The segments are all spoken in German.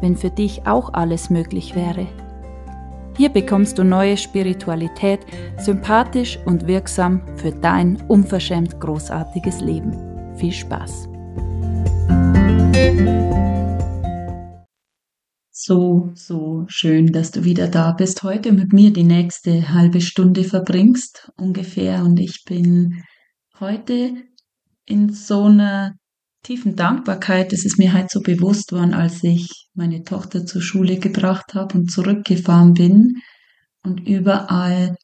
wenn für dich auch alles möglich wäre. Hier bekommst du neue Spiritualität, sympathisch und wirksam für dein unverschämt großartiges Leben. Viel Spaß! So, so schön, dass du wieder da bist, heute mit mir die nächste halbe Stunde verbringst ungefähr. Und ich bin heute in so einer tiefen Dankbarkeit, ist mir halt so bewusst worden, als ich meine Tochter zur Schule gebracht habe und zurückgefahren bin und überall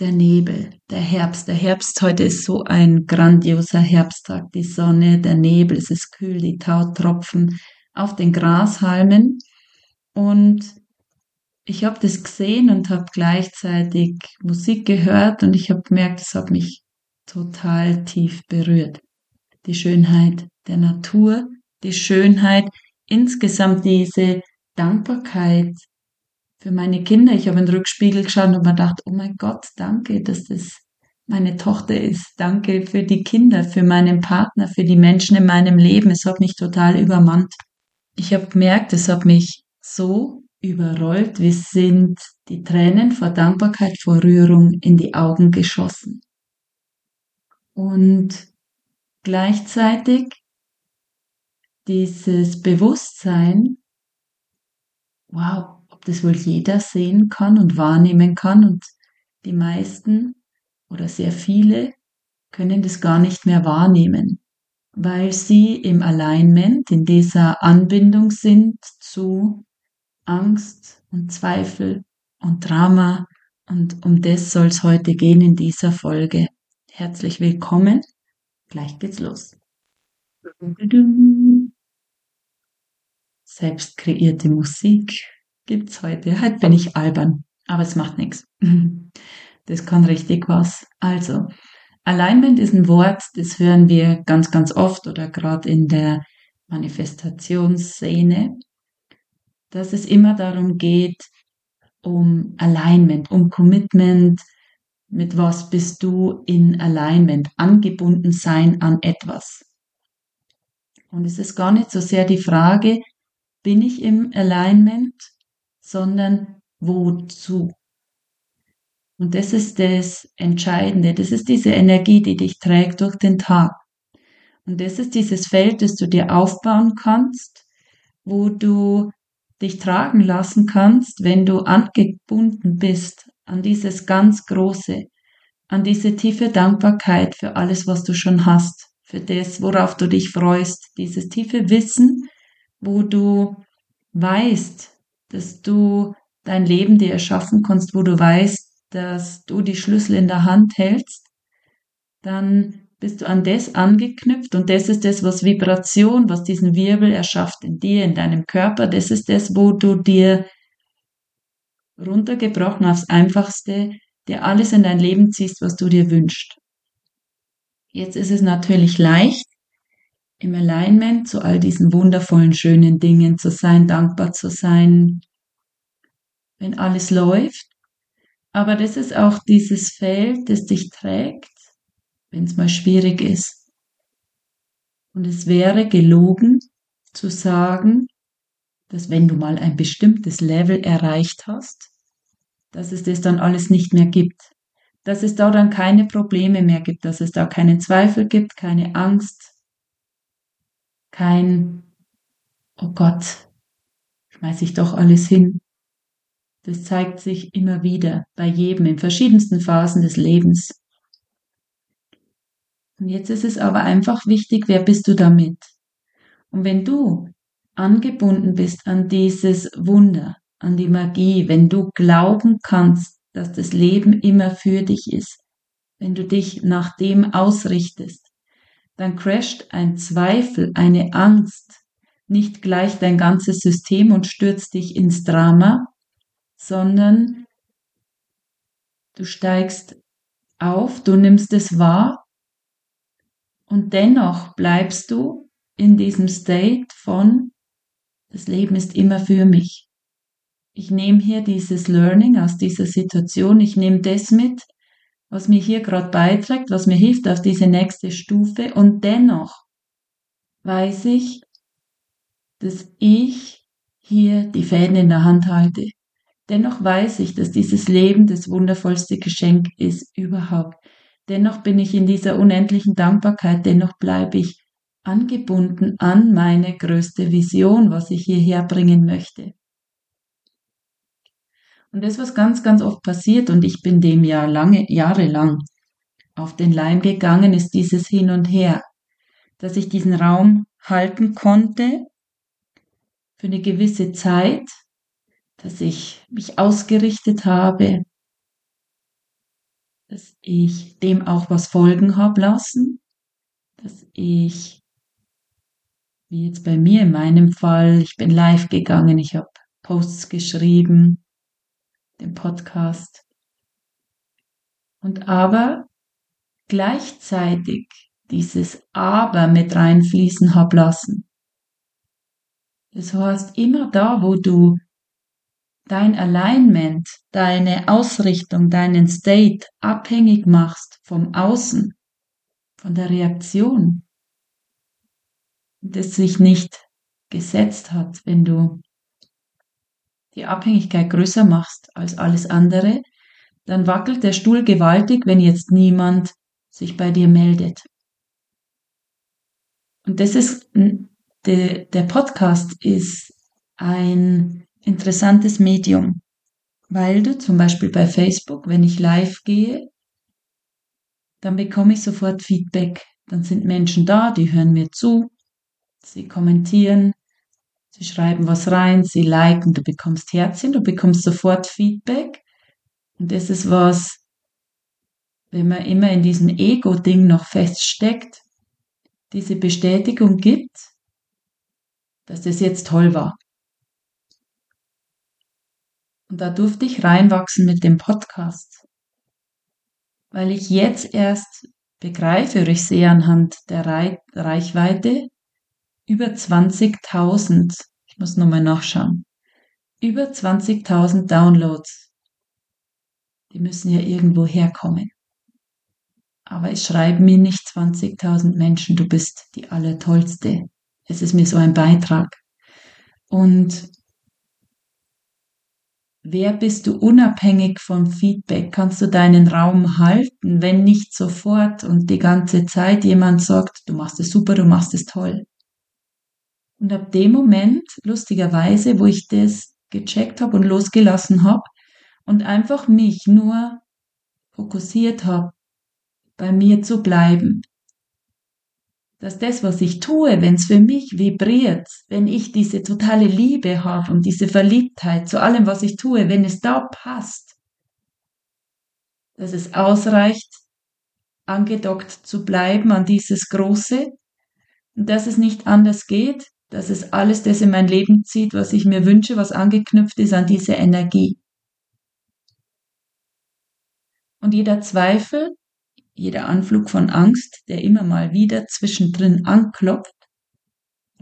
der Nebel, der Herbst. Der Herbst heute ist so ein grandioser Herbsttag. Die Sonne, der Nebel, es ist kühl, die Tautropfen auf den Grashalmen. Und ich habe das gesehen und habe gleichzeitig Musik gehört und ich habe gemerkt, es hat mich total tief berührt. Die Schönheit der Natur, die Schönheit, insgesamt diese Dankbarkeit für meine Kinder. Ich habe in den Rückspiegel geschaut und mir gedacht, oh mein Gott, danke, dass das meine Tochter ist. Danke für die Kinder, für meinen Partner, für die Menschen in meinem Leben. Es hat mich total übermannt. Ich habe gemerkt, es hat mich so überrollt, wie sind die Tränen vor Dankbarkeit, vor Rührung in die Augen geschossen. Und gleichzeitig dieses Bewusstsein, wow, ob das wohl jeder sehen kann und wahrnehmen kann und die meisten oder sehr viele können das gar nicht mehr wahrnehmen, weil sie im Alignment, in dieser Anbindung sind zu Angst und Zweifel und Drama und um das soll es heute gehen in dieser Folge. Herzlich willkommen. Gleich geht's los. Selbst kreierte Musik gibt's heute. Heute bin ich albern, aber es macht nichts. Das kann richtig was. Also, Alignment ist ein Wort, das hören wir ganz, ganz oft oder gerade in der Manifestationsszene, dass es immer darum geht, um Alignment, um Commitment, mit was bist du in Alignment, angebunden sein an etwas. Und es ist gar nicht so sehr die Frage, bin ich im Alignment, sondern wozu. Und das ist das Entscheidende, das ist diese Energie, die dich trägt durch den Tag. Und das ist dieses Feld, das du dir aufbauen kannst, wo du dich tragen lassen kannst, wenn du angebunden bist an dieses ganz Große, an diese tiefe Dankbarkeit für alles, was du schon hast, für das, worauf du dich freust, dieses tiefe Wissen, wo du weißt, dass du dein Leben dir erschaffen kannst, wo du weißt, dass du die Schlüssel in der Hand hältst, dann bist du an das angeknüpft und das ist das, was Vibration, was diesen Wirbel erschafft in dir, in deinem Körper, das ist das, wo du dir runtergebrochen aufs Einfachste, dir alles in dein Leben ziehst, was du dir wünschst. Jetzt ist es natürlich leicht, im Alignment zu all diesen wundervollen, schönen Dingen zu sein, dankbar zu sein, wenn alles läuft. Aber das ist auch dieses Feld, das dich trägt, wenn es mal schwierig ist. Und es wäre gelogen zu sagen, dass wenn du mal ein bestimmtes Level erreicht hast, dass es das dann alles nicht mehr gibt dass es da dann keine Probleme mehr gibt, dass es da keinen Zweifel gibt, keine Angst, kein, oh Gott, schmeiß ich doch alles hin. Das zeigt sich immer wieder bei jedem in verschiedensten Phasen des Lebens. Und jetzt ist es aber einfach wichtig, wer bist du damit? Und wenn du angebunden bist an dieses Wunder, an die Magie, wenn du glauben kannst, dass das Leben immer für dich ist. Wenn du dich nach dem ausrichtest, dann crasht ein Zweifel, eine Angst nicht gleich dein ganzes System und stürzt dich ins Drama, sondern du steigst auf, du nimmst es wahr und dennoch bleibst du in diesem State von, das Leben ist immer für mich. Ich nehme hier dieses Learning aus dieser Situation, ich nehme das mit, was mir hier gerade beiträgt, was mir hilft auf diese nächste Stufe und dennoch weiß ich, dass ich hier die Fäden in der Hand halte. Dennoch weiß ich, dass dieses Leben das wundervollste Geschenk ist überhaupt. Dennoch bin ich in dieser unendlichen Dankbarkeit, dennoch bleibe ich angebunden an meine größte Vision, was ich hierher bringen möchte. Und das, was ganz, ganz oft passiert, und ich bin dem ja lange, jahrelang auf den Leim gegangen, ist dieses Hin und Her, dass ich diesen Raum halten konnte für eine gewisse Zeit, dass ich mich ausgerichtet habe, dass ich dem auch was folgen habe lassen, dass ich, wie jetzt bei mir in meinem Fall, ich bin live gegangen, ich habe Posts geschrieben, den Podcast. Und aber gleichzeitig dieses Aber mit reinfließen hab lassen. Das heißt, immer da, wo du dein Alignment, deine Ausrichtung, deinen State abhängig machst vom Außen, von der Reaktion, das sich nicht gesetzt hat, wenn du die Abhängigkeit größer machst als alles andere, dann wackelt der Stuhl gewaltig, wenn jetzt niemand sich bei dir meldet. Und das ist der, Podcast ist ein interessantes Medium, weil du zum Beispiel bei Facebook, wenn ich live gehe, dann bekomme ich sofort Feedback. Dann sind Menschen da, die hören mir zu, sie kommentieren, sie schreiben was rein, sie liken, du bekommst Herzchen, du bekommst sofort Feedback. Und das ist was, wenn man immer in diesem Ego-Ding noch feststeckt, diese Bestätigung gibt, dass das jetzt toll war. Und da durfte ich reinwachsen mit dem Podcast, weil ich jetzt erst begreife, oder ich sehe anhand der Reichweite, über 20.000, ich muss nochmal nachschauen, über 20.000 Downloads. Die müssen ja irgendwo herkommen. Aber es schreiben mir nicht 20.000 Menschen, du bist die Allertollste. Es ist mir so ein Beitrag. Und wer bist du unabhängig vom Feedback? Kannst du deinen Raum halten, wenn nicht sofort und die ganze Zeit jemand sagt, du machst es super, du machst es toll? Und ab dem Moment, lustigerweise, wo ich das gecheckt habe und losgelassen habe und einfach mich nur fokussiert habe, bei mir zu bleiben, dass das, was ich tue, wenn es für mich vibriert, wenn ich diese totale Liebe habe und diese Verliebtheit zu allem, was ich tue, wenn es da passt, dass es ausreicht, angedockt zu bleiben an dieses Große und dass es nicht anders geht, dass es alles das in mein Leben zieht, was ich mir wünsche, was angeknüpft ist an diese Energie. Und jeder Zweifel, jeder Anflug von Angst, der immer mal wieder zwischendrin anklopft,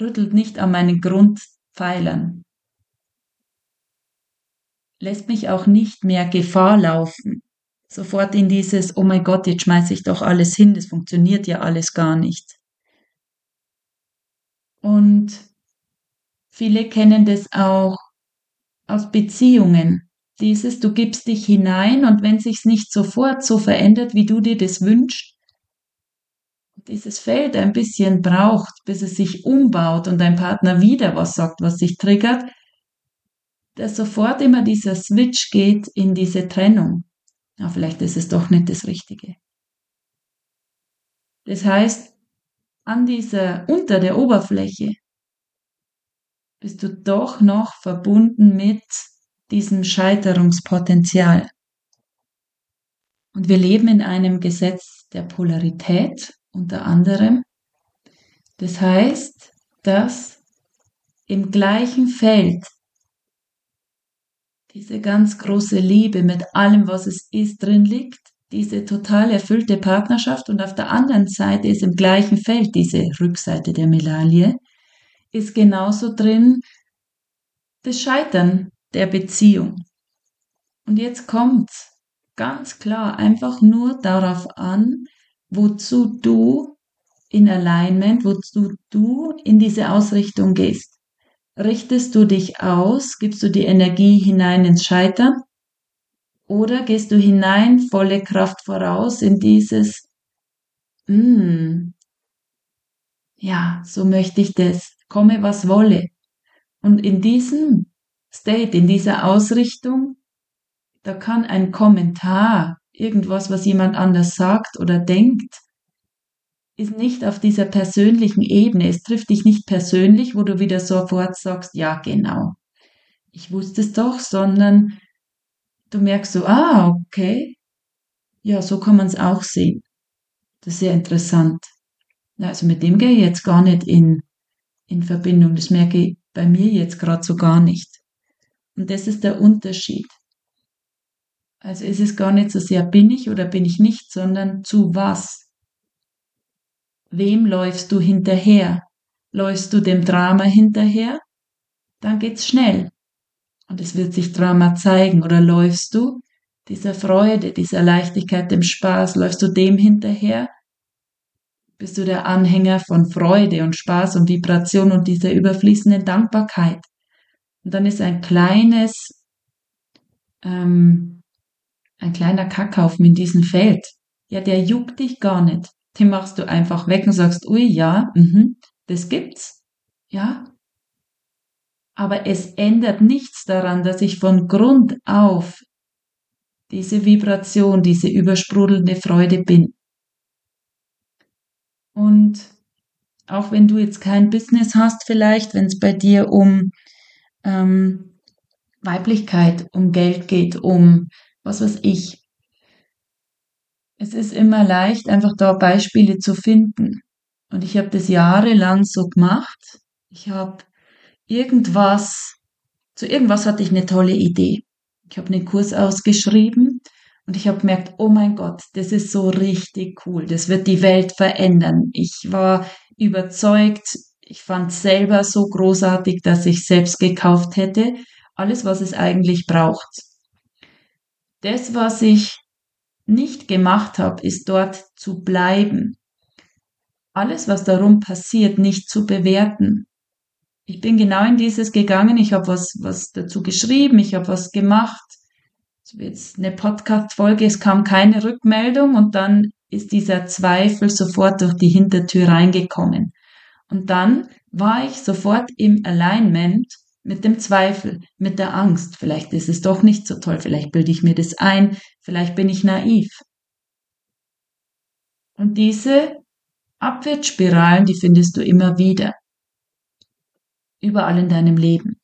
rüttelt nicht an meinen Grundpfeilern, lässt mich auch nicht mehr Gefahr laufen, sofort in dieses, oh mein Gott, jetzt schmeiße ich doch alles hin, das funktioniert ja alles gar nicht. Und viele kennen das auch aus Beziehungen dieses, du gibst dich hinein und wenn sich's nicht sofort so verändert, wie du dir das wünschst, dieses Feld ein bisschen braucht, bis es sich umbaut und dein Partner wieder was sagt, was sich triggert, dass sofort immer dieser Switch geht in diese Trennung. Ja, vielleicht ist es doch nicht das Richtige. Das heißt, an dieser, unter der Oberfläche bist du doch noch verbunden mit diesem Scheiterungspotenzial. Und wir leben in einem Gesetz der Polarität unter anderem. Das heißt, dass im gleichen Feld diese ganz große Liebe mit allem, was es ist, drin liegt, diese total erfüllte Partnerschaft und auf der anderen Seite ist im gleichen Feld diese Rückseite der Medaille, ist genauso drin das Scheitern der Beziehung. Und jetzt kommt's ganz klar einfach nur darauf an, wozu du in Alignment, wozu du in diese Ausrichtung gehst. Richtest du dich aus, gibst du die Energie hinein ins Scheitern oder gehst du hinein volle Kraft voraus in dieses, mm, ja, so möchte ich das, komme was wolle. Und in diesem State, in dieser Ausrichtung, da kann ein Kommentar, irgendwas, was jemand anders sagt oder denkt, ist nicht auf dieser persönlichen Ebene. Es trifft dich nicht persönlich, wo du wieder sofort sagst, ja, genau. Ich wusste es doch, sondern du merkst so, ah, okay. Ja, so kann man es auch sehen. Das ist sehr interessant. Also mit dem gehe ich jetzt gar nicht in, in Verbindung. Das merke ich bei mir jetzt gerade so gar nicht. Und das ist der Unterschied. Also es ist gar nicht so sehr bin ich oder bin ich nicht, sondern zu was. Wem läufst du hinterher? Läufst du dem Drama hinterher? Dann geht's schnell. Und es wird sich Drama zeigen. Oder läufst du dieser Freude, dieser Leichtigkeit, dem Spaß, läufst du dem hinterher? Bist du der Anhänger von Freude und Spaß und Vibration und dieser überfließenden Dankbarkeit? Und dann ist ein kleines, ähm, ein kleiner Kackhaufen in diesem Feld. Ja, der juckt dich gar nicht den machst du einfach weg und sagst, ui, ja, mh, das gibt's, ja. Aber es ändert nichts daran, dass ich von Grund auf diese Vibration, diese übersprudelnde Freude bin. Und auch wenn du jetzt kein Business hast, vielleicht, wenn es bei dir um ähm, Weiblichkeit, um Geld geht, um was weiß ich, es ist immer leicht, einfach da Beispiele zu finden. Und ich habe das jahrelang so gemacht. Ich habe irgendwas, zu irgendwas hatte ich eine tolle Idee. Ich habe einen Kurs ausgeschrieben und ich habe gemerkt, oh mein Gott, das ist so richtig cool. Das wird die Welt verändern. Ich war überzeugt. Ich fand selber so großartig, dass ich selbst gekauft hätte. Alles, was es eigentlich braucht. Das, was ich nicht gemacht habe, ist dort zu bleiben. Alles, was darum passiert, nicht zu bewerten. Ich bin genau in dieses gegangen, ich habe was, was dazu geschrieben, ich habe was gemacht. Jetzt eine Podcast-Folge, es kam keine Rückmeldung und dann ist dieser Zweifel sofort durch die Hintertür reingekommen. Und dann war ich sofort im Alignment mit dem Zweifel, mit der Angst. Vielleicht ist es doch nicht so toll, vielleicht bilde ich mir das ein, vielleicht bin ich naiv. Und diese Abwärtsspiralen, die findest du immer wieder. Überall in deinem Leben.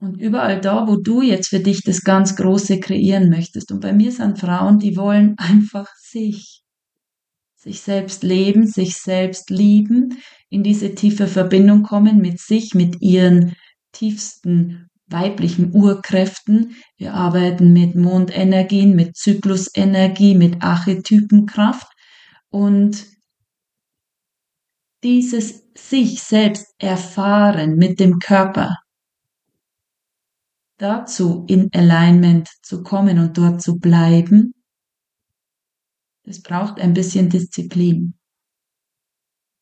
Und überall da, wo du jetzt für dich das ganz Große kreieren möchtest. Und bei mir sind Frauen, die wollen einfach sich. Sich selbst leben, sich selbst lieben, in diese tiefe Verbindung kommen mit sich, mit ihren tiefsten weiblichen Urkräften. Wir arbeiten mit Mondenergien, mit Zyklusenergie, mit Archetypenkraft und dieses sich selbst erfahren mit dem Körper, dazu in Alignment zu kommen und dort zu bleiben, das braucht ein bisschen Disziplin.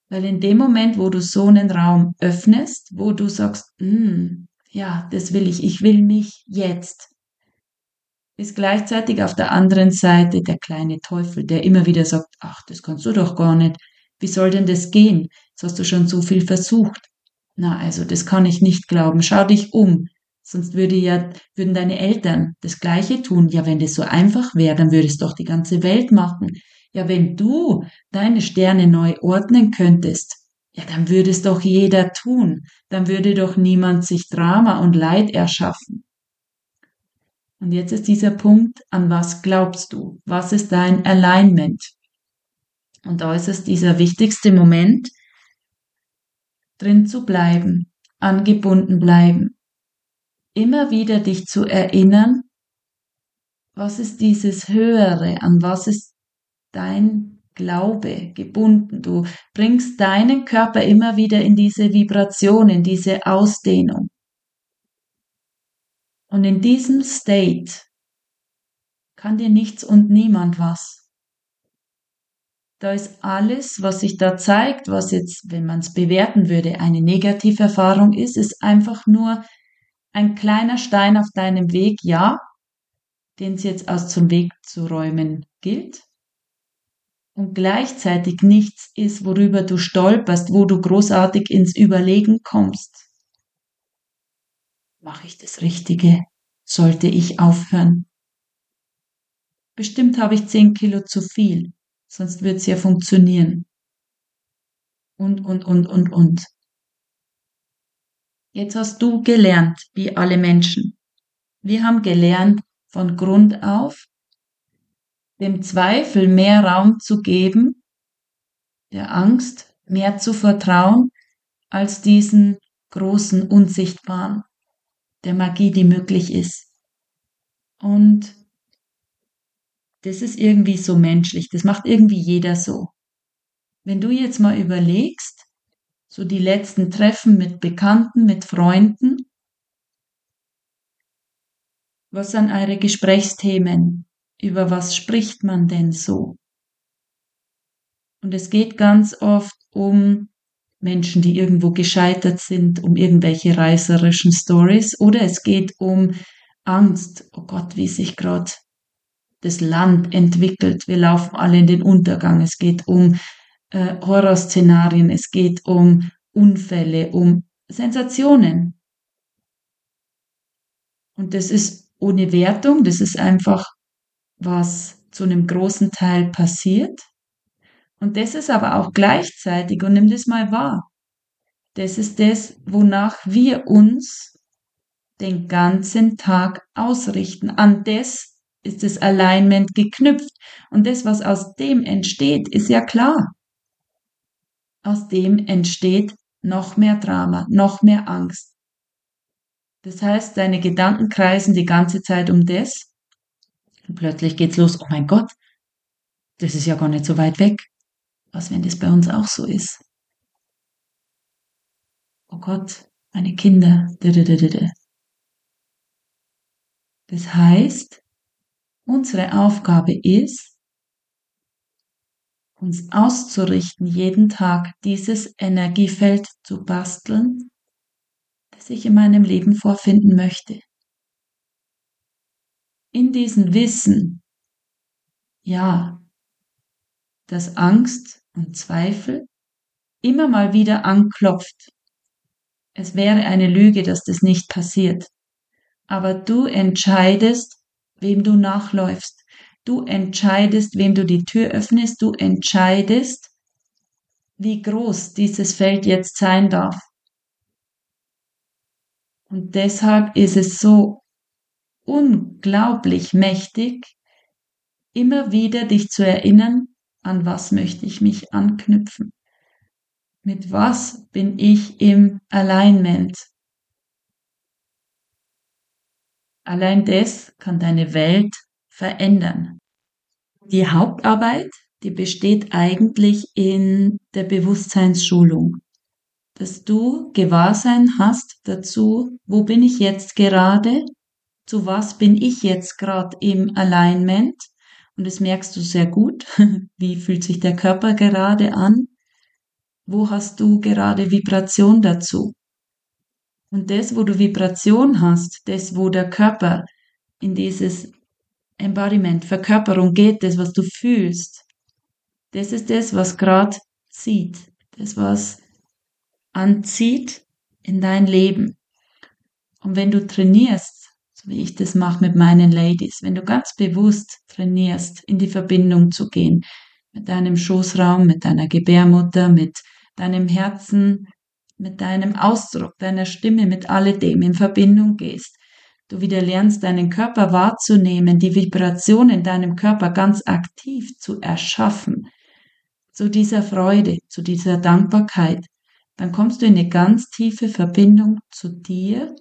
Weil in dem Moment, wo du so einen Raum öffnest, wo du sagst, mm, ja, das will ich, ich will mich jetzt, ist gleichzeitig auf der anderen Seite der kleine Teufel, der immer wieder sagt, ach, das kannst du doch gar nicht. Wie soll denn das gehen? Jetzt hast du schon so viel versucht. Na, also, das kann ich nicht glauben. Schau dich um. Sonst würde ja, würden deine Eltern das Gleiche tun. Ja, wenn das so einfach wäre, dann würde es doch die ganze Welt machen. Ja, wenn du deine Sterne neu ordnen könntest, ja, dann würde es doch jeder tun. Dann würde doch niemand sich Drama und Leid erschaffen. Und jetzt ist dieser Punkt, an was glaubst du? Was ist dein Alignment? Und da ist es dieser wichtigste Moment, drin zu bleiben, angebunden bleiben. Immer wieder dich zu erinnern, was ist dieses Höhere, an was ist dein Glaube gebunden. Du bringst deinen Körper immer wieder in diese Vibration, in diese Ausdehnung. Und in diesem State kann dir nichts und niemand was. Da ist alles, was sich da zeigt, was jetzt, wenn man es bewerten würde, eine negative Erfahrung ist, ist einfach nur ein kleiner Stein auf deinem Weg, ja, den es jetzt aus zum Weg zu räumen gilt. Und gleichzeitig nichts ist, worüber du stolperst, wo du großartig ins Überlegen kommst. Mache ich das Richtige? Sollte ich aufhören? Bestimmt habe ich zehn Kilo zu viel, sonst wird es ja funktionieren. Und, und, und, und, und. Jetzt hast du gelernt, wie alle Menschen. Wir haben gelernt, von Grund auf, dem Zweifel mehr Raum zu geben, der Angst mehr zu vertrauen, als diesen großen Unsichtbaren, der Magie, die möglich ist. Und das ist irgendwie so menschlich, das macht irgendwie jeder so. Wenn du jetzt mal überlegst, so die letzten Treffen mit Bekannten, mit Freunden, was sind eure Gesprächsthemen? Über was spricht man denn so? Und es geht ganz oft um Menschen, die irgendwo gescheitert sind, um irgendwelche reißerischen Stories oder es geht um Angst. Oh Gott, wie sich gerade das Land entwickelt. Wir laufen alle in den Untergang. Es geht um äh, Horrorszenarien, es geht um Unfälle, um Sensationen. Und das ist ohne Wertung, das ist einfach, was zu einem großen Teil passiert. Und das ist aber auch gleichzeitig, und nimm das mal wahr, das ist das, wonach wir uns den ganzen Tag ausrichten. An das ist das Alignment geknüpft. Und das, was aus dem entsteht, ist ja klar. Aus dem entsteht noch mehr Drama, noch mehr Angst. Das heißt, deine Gedanken kreisen die ganze Zeit um das. Und plötzlich geht's los. Oh mein Gott, das ist ja gar nicht so weit weg. Was, wenn das bei uns auch so ist? Oh Gott, meine Kinder. Das heißt, Unsere Aufgabe ist, uns auszurichten, jeden Tag dieses Energiefeld zu basteln, das ich in meinem Leben vorfinden möchte. In diesem Wissen, ja, dass Angst und Zweifel immer mal wieder anklopft. Es wäre eine Lüge, dass das nicht passiert. Aber du entscheidest, wem du nachläufst. Du entscheidest, wem du die Tür öffnest. Du entscheidest, wie groß dieses Feld jetzt sein darf. Und deshalb ist es so unglaublich mächtig, immer wieder dich zu erinnern, an was möchte ich mich anknüpfen. Mit was bin ich im Alignment? Allein das kann deine Welt verändern. Die Hauptarbeit, die besteht eigentlich in der Bewusstseinsschulung, dass du Gewahrsein hast dazu, wo bin ich jetzt gerade, zu was bin ich jetzt gerade im Alignment und das merkst du sehr gut, wie fühlt sich der Körper gerade an, wo hast du gerade Vibration dazu. Und das, wo du Vibration hast, das, wo der Körper in dieses Embodiment, Verkörperung geht, das, was du fühlst, das ist das, was gerade zieht, das, was anzieht in dein Leben. Und wenn du trainierst, so wie ich das mache mit meinen Ladies, wenn du ganz bewusst trainierst, in die Verbindung zu gehen, mit deinem Schoßraum, mit deiner Gebärmutter, mit deinem Herzen, mit deinem Ausdruck, deiner Stimme, mit alledem in Verbindung gehst. Du wieder lernst, deinen Körper wahrzunehmen, die Vibration in deinem Körper ganz aktiv zu erschaffen, zu dieser Freude, zu dieser Dankbarkeit, dann kommst du in eine ganz tiefe Verbindung zu dir,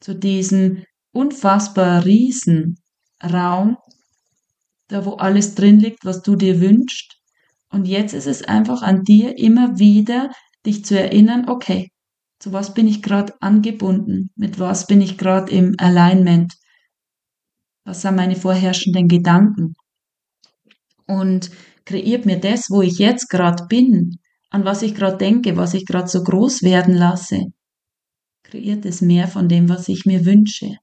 zu diesem unfassbar riesen Raum, da wo alles drin liegt, was du dir wünschst. Und jetzt ist es einfach an dir immer wieder, dich zu erinnern, okay, zu was bin ich gerade angebunden, mit was bin ich gerade im Alignment, was sind meine vorherrschenden Gedanken. Und kreiert mir das, wo ich jetzt gerade bin, an was ich gerade denke, was ich gerade so groß werden lasse, kreiert es mehr von dem, was ich mir wünsche.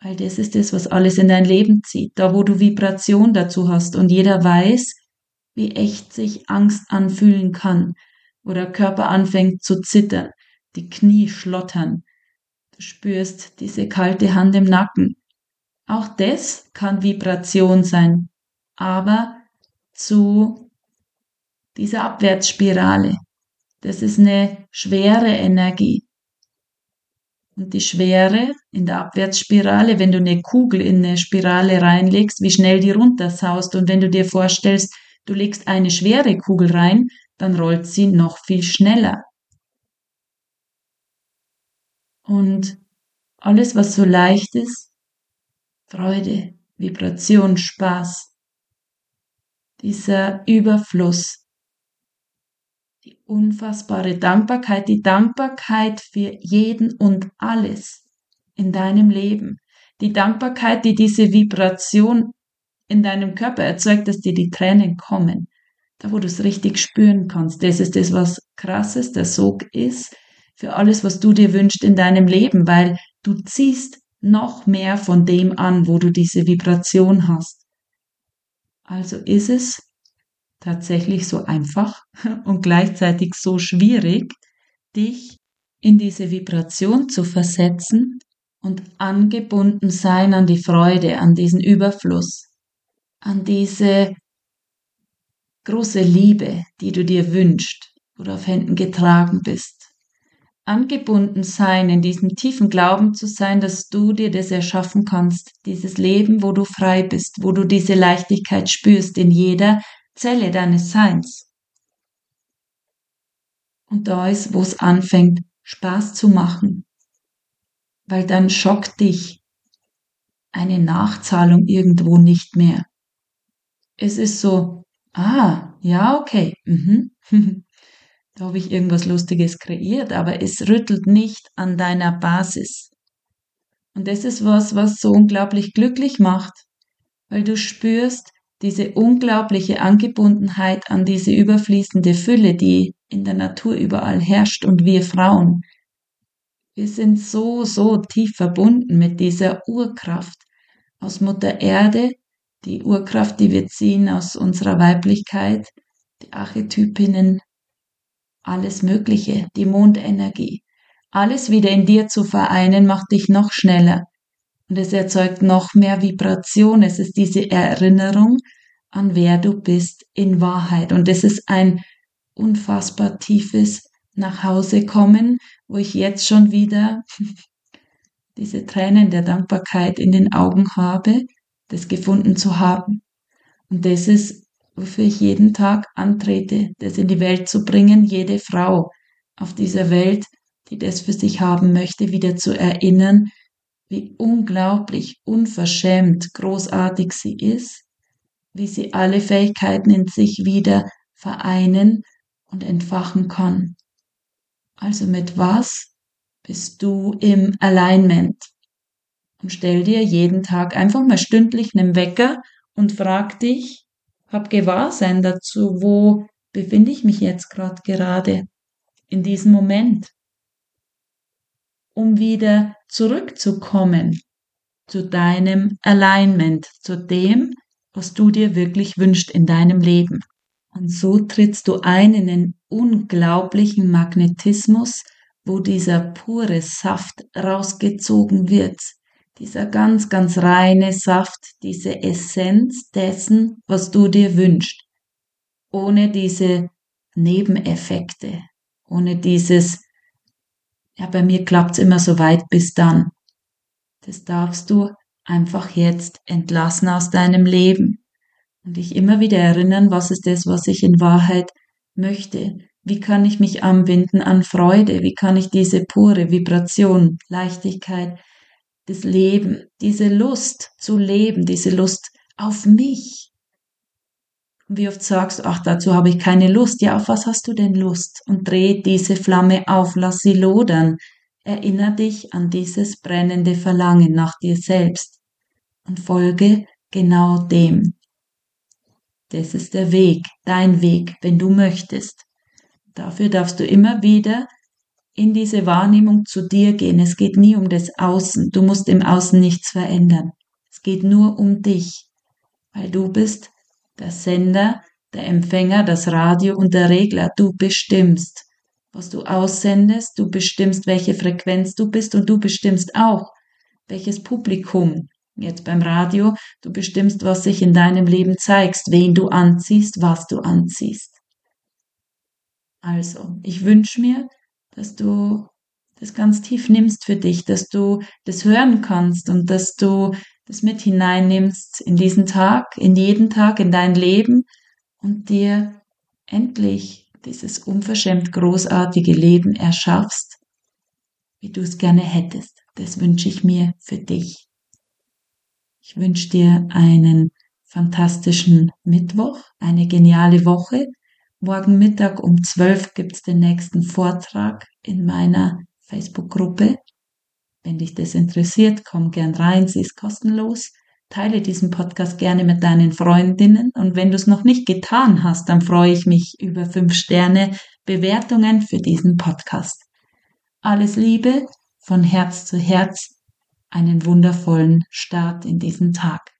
Weil das ist das, was alles in dein Leben zieht, da wo du Vibration dazu hast und jeder weiß, wie echt sich Angst anfühlen kann, wo der Körper anfängt zu zittern, die Knie schlottern, du spürst diese kalte Hand im Nacken. Auch das kann Vibration sein, aber zu dieser Abwärtsspirale. Das ist eine schwere Energie. Und die Schwere in der Abwärtsspirale, wenn du eine Kugel in eine Spirale reinlegst, wie schnell die runtersaust. Und wenn du dir vorstellst, du legst eine schwere Kugel rein, dann rollt sie noch viel schneller. Und alles, was so leicht ist, Freude, Vibration, Spaß, dieser Überfluss, die unfassbare Dankbarkeit, die Dankbarkeit für jeden und alles in deinem Leben, die Dankbarkeit, die diese Vibration in deinem Körper erzeugt, dass dir die Tränen kommen, da wo du es richtig spüren kannst. Das ist das, was krasses, der Sog ist für alles, was du dir wünschst in deinem Leben, weil du ziehst noch mehr von dem an, wo du diese Vibration hast. Also ist es tatsächlich so einfach und gleichzeitig so schwierig, dich in diese Vibration zu versetzen und angebunden sein an die Freude, an diesen Überfluss, an diese große Liebe, die du dir wünschst, du auf Händen getragen bist. Angebunden sein, in diesem tiefen Glauben zu sein, dass du dir das erschaffen kannst, dieses Leben, wo du frei bist, wo du diese Leichtigkeit spürst in jeder Zelle deines Seins. Und da ist, wo es anfängt, Spaß zu machen, weil dann schockt dich eine Nachzahlung irgendwo nicht mehr. Es ist so, ah, ja, okay, mhm. da habe ich irgendwas Lustiges kreiert, aber es rüttelt nicht an deiner Basis. Und das ist was, was so unglaublich glücklich macht, weil du spürst, diese unglaubliche Angebundenheit an diese überfließende Fülle, die in der Natur überall herrscht und wir Frauen. Wir sind so, so tief verbunden mit dieser Urkraft aus Mutter Erde, die Urkraft, die wir ziehen aus unserer Weiblichkeit, die Archetypinnen, alles Mögliche, die Mondenergie. Alles wieder in dir zu vereinen, macht dich noch schneller, und es erzeugt noch mehr Vibration. Es ist diese Erinnerung an wer du bist in Wahrheit. Und es ist ein unfassbar tiefes Nachhausekommen, wo ich jetzt schon wieder diese Tränen der Dankbarkeit in den Augen habe, das gefunden zu haben. Und das ist, wofür ich jeden Tag antrete, das in die Welt zu bringen, jede Frau auf dieser Welt, die das für sich haben möchte, wieder zu erinnern, wie unglaublich unverschämt großartig sie ist, wie sie alle Fähigkeiten in sich wieder vereinen und entfachen kann. Also mit was bist du im Alignment? Und stell dir jeden Tag einfach mal stündlich einen Wecker und frag dich, hab Gewahrsein dazu, wo befinde ich mich jetzt gerade gerade in diesem Moment? um wieder zurückzukommen zu deinem Alignment, zu dem, was du dir wirklich wünschst in deinem Leben. Und so trittst du ein in einen unglaublichen Magnetismus, wo dieser pure Saft rausgezogen wird. Dieser ganz, ganz reine Saft, diese Essenz dessen, was du dir wünschst. Ohne diese Nebeneffekte, ohne dieses ja, bei mir klappt's immer so weit bis dann. Das darfst du einfach jetzt entlassen aus deinem Leben und dich immer wieder erinnern, was ist das, was ich in Wahrheit möchte, Wie kann ich mich anbinden an Freude? Wie kann ich diese pure Vibration, Leichtigkeit, das Leben, diese Lust zu leben, diese Lust auf mich. Und wie oft sagst du, ach, dazu habe ich keine Lust. Ja, auf was hast du denn Lust? Und dreh diese Flamme auf, lass sie lodern. Erinner dich an dieses brennende Verlangen nach dir selbst und folge genau dem. Das ist der Weg, dein Weg, wenn du möchtest. Dafür darfst du immer wieder in diese Wahrnehmung zu dir gehen. Es geht nie um das Außen. Du musst im Außen nichts verändern. Es geht nur um dich, weil du bist der Sender, der Empfänger, das Radio und der Regler. Du bestimmst, was du aussendest. Du bestimmst, welche Frequenz du bist und du bestimmst auch, welches Publikum. Jetzt beim Radio, du bestimmst, was sich in deinem Leben zeigst, wen du anziehst, was du anziehst. Also, ich wünsche mir, dass du das ganz tief nimmst für dich, dass du das hören kannst und dass du das mit hineinnimmst in diesen Tag, in jeden Tag, in dein Leben und dir endlich dieses unverschämt großartige Leben erschaffst, wie du es gerne hättest. Das wünsche ich mir für dich. Ich wünsche dir einen fantastischen Mittwoch, eine geniale Woche Morgen Mittag um 12 gibt's den nächsten Vortrag in meiner Facebook-Gruppe. Wenn dich das interessiert, komm gern rein, sie ist kostenlos. Teile diesen Podcast gerne mit deinen Freundinnen und wenn du es noch nicht getan hast, dann freue ich mich über 5 Sterne Bewertungen für diesen Podcast. Alles Liebe von Herz zu Herz, einen wundervollen Start in diesen Tag.